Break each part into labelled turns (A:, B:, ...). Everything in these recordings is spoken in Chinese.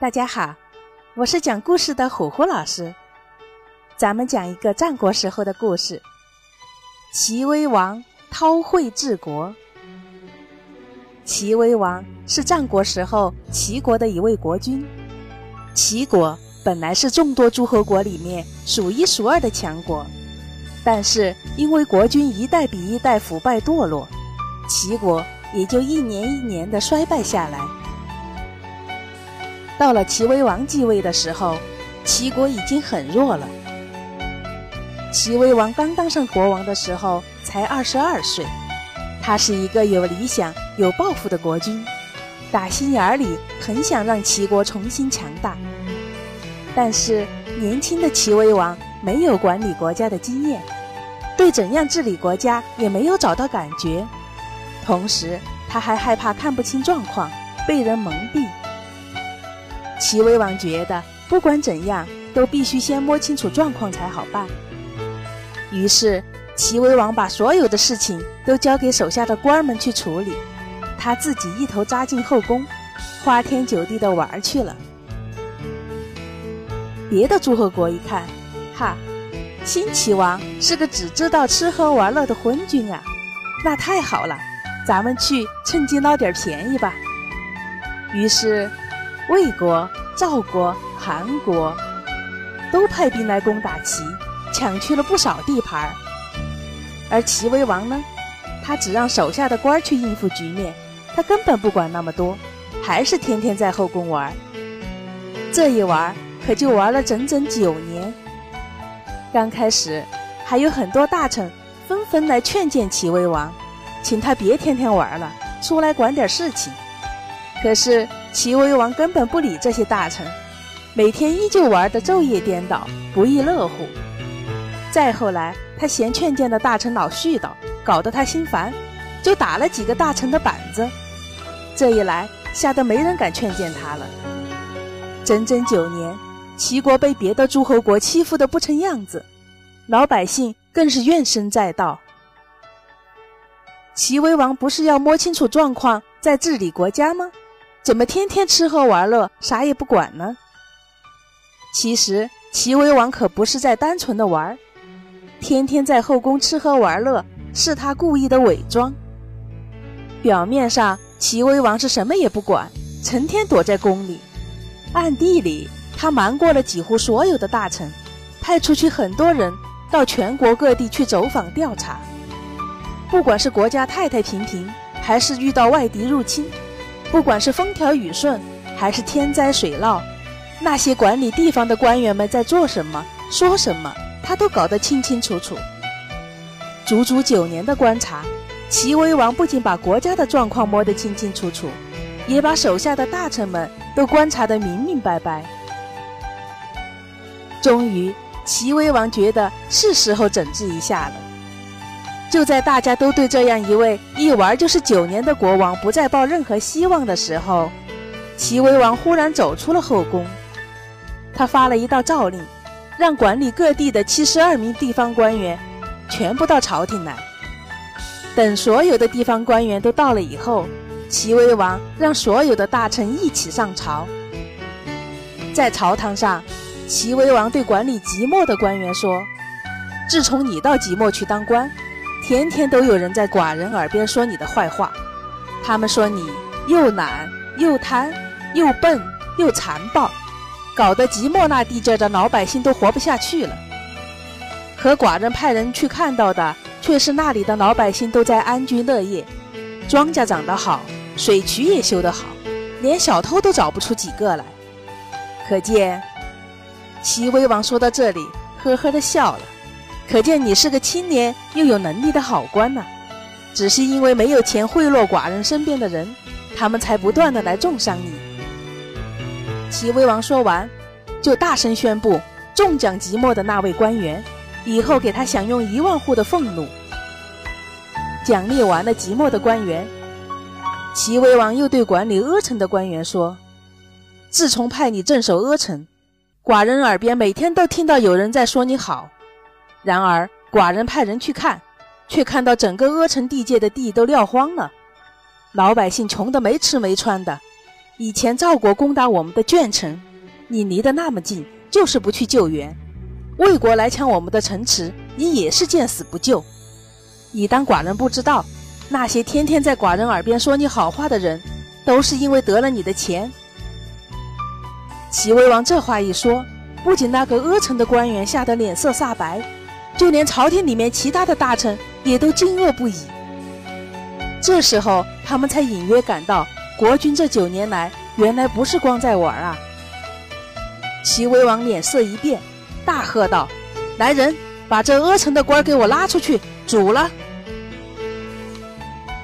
A: 大家好，我是讲故事的虎虎老师。咱们讲一个战国时候的故事。齐威王韬晦治国。齐威王是战国时候齐国的一位国君。齐国本来是众多诸侯国里面数一数二的强国，但是因为国君一代比一代腐败堕落，齐国也就一年一年的衰败下来。到了齐威王继位的时候，齐国已经很弱了。齐威王刚当上国王的时候才二十二岁，他是一个有理想、有抱负的国君，打心眼里很想让齐国重新强大。但是年轻的齐威王没有管理国家的经验，对怎样治理国家也没有找到感觉，同时他还害怕看不清状况，被人蒙蔽。齐威王觉得，不管怎样，都必须先摸清楚状况才好办。于是，齐威王把所有的事情都交给手下的官儿们去处理，他自己一头扎进后宫，花天酒地的玩去了。别的诸侯国一看，哈，新齐王是个只知道吃喝玩乐的昏君啊，那太好了，咱们去趁机捞点便宜吧。于是。魏国、赵国、韩国都派兵来攻打齐，抢去了不少地盘。而齐威王呢，他只让手下的官去应付局面，他根本不管那么多，还是天天在后宫玩。这一玩可就玩了整整九年。刚开始还有很多大臣纷纷来劝谏齐威王，请他别天天玩了，出来管点事情。可是。齐威王根本不理这些大臣，每天依旧玩得昼夜颠倒，不亦乐乎。再后来，他嫌劝谏的大臣老絮叨，搞得他心烦，就打了几个大臣的板子。这一来，吓得没人敢劝谏他了。整整九年，齐国被别的诸侯国欺负得不成样子，老百姓更是怨声载道。齐威王不是要摸清楚状况再治理国家吗？怎么天天吃喝玩乐，啥也不管呢？其实齐威王可不是在单纯的玩，天天在后宫吃喝玩乐，是他故意的伪装。表面上齐威王是什么也不管，成天躲在宫里，暗地里他瞒过了几乎所有的大臣，派出去很多人到全国各地去走访调查。不管是国家太太平平，还是遇到外敌入侵。不管是风调雨顺，还是天灾水涝，那些管理地方的官员们在做什么、说什么，他都搞得清清楚楚。足足九年的观察，齐威王不仅把国家的状况摸得清清楚楚，也把手下的大臣们都观察得明明白白。终于，齐威王觉得是时候整治一下了。就在大家都对这样一位一玩就是九年的国王不再抱任何希望的时候，齐威王忽然走出了后宫。他发了一道诏令，让管理各地的七十二名地方官员全部到朝廷来。等所有的地方官员都到了以后，齐威王让所有的大臣一起上朝。在朝堂上，齐威王对管理即墨的官员说：“自从你到即墨去当官。”天天都有人在寡人耳边说你的坏话，他们说你又懒又贪又笨又残暴，搞得即墨那地界的老百姓都活不下去了。可寡人派人去看到的，却是那里的老百姓都在安居乐业，庄稼长得好，水渠也修得好，连小偷都找不出几个来。可见，齐威王说到这里，呵呵的笑了。可见你是个清廉又有能力的好官呐，只是因为没有钱贿赂寡人身边的人，他们才不断的来重伤你。齐威王说完，就大声宣布中奖即墨的那位官员，以后给他享用一万户的俸禄。奖励完了即墨的官员，齐威王又对管理阿城的官员说：“自从派你镇守阿城，寡人耳边每天都听到有人在说你好。”然而，寡人派人去看，却看到整个阿城地界的地都撂荒了，老百姓穷得没吃没穿的，以前赵国攻打我们的卷城，你离得那么近，就是不去救援；魏国来抢我们的城池，你也是见死不救。你当寡人不知道，那些天天在寡人耳边说你好话的人，都是因为得了你的钱。齐威王这话一说，不仅那个阿城的官员吓得脸色煞白，就连朝廷里面其他的大臣也都惊愕不已。这时候，他们才隐约感到。国君这九年来，原来不是光在玩啊！齐威王脸色一变，大喝道：“来人，把这阿城的官给我拉出去，煮了！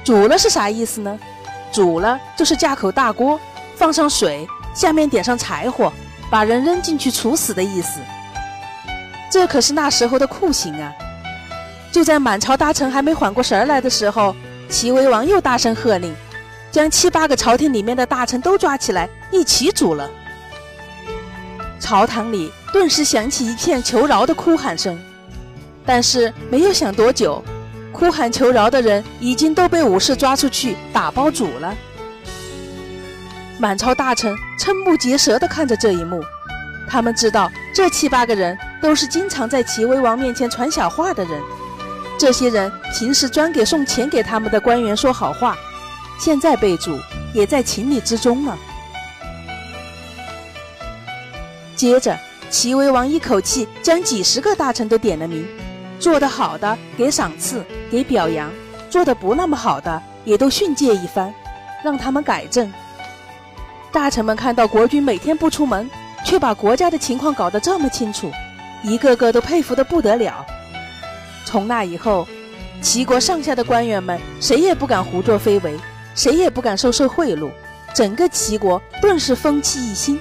A: 煮了是啥意思呢？煮了就是架口大锅，放上水，下面点上柴火，把人扔进去处死的意思。这可是那时候的酷刑啊！就在满朝大臣还没缓过神来的时候，齐威王又大声喝令。将七八个朝廷里面的大臣都抓起来，一起煮了。朝堂里顿时响起一片求饶的哭喊声，但是没有想多久，哭喊求饶的人已经都被武士抓出去打包煮了。满朝大臣瞠目结舌地看着这一幕，他们知道这七八个人都是经常在齐威王面前传小话的人，这些人平时专给送钱给他们的官员说好话。现在被煮也在情理之中了。接着，齐威王一口气将几十个大臣都点了名，做得好的给赏赐、给表扬，做得不那么好的也都训诫一番，让他们改正。大臣们看到国君每天不出门，却把国家的情况搞得这么清楚，一个个都佩服得不得了。从那以后，齐国上下的官员们谁也不敢胡作非为。谁也不敢收受贿赂，整个齐国顿时风气一新。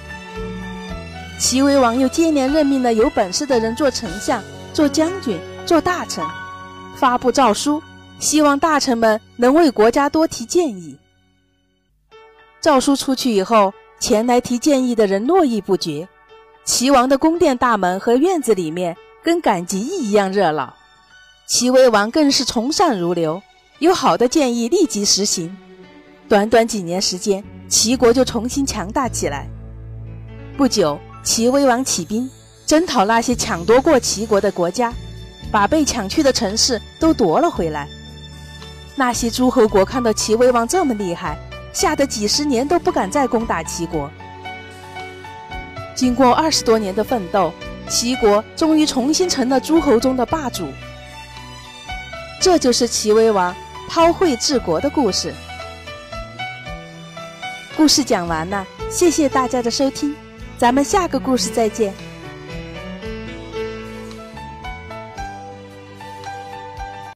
A: 齐威王又接连任命了有本事的人做丞相、做将军、做大臣，发布诏书，希望大臣们能为国家多提建议。诏书出去以后，前来提建议的人络绎不绝，齐王的宫殿大门和院子里面跟赶集一样热闹。齐威王更是从善如流，有好的建议立即实行。短短几年时间，齐国就重新强大起来。不久，齐威王起兵征讨那些抢夺过齐国的国家，把被抢去的城市都夺了回来。那些诸侯国看到齐威王这么厉害，吓得几十年都不敢再攻打齐国。经过二十多年的奋斗，齐国终于重新成了诸侯中的霸主。这就是齐威王韬晦治国的故事。故事讲完了，谢谢大家的收听，咱们下个故事再见。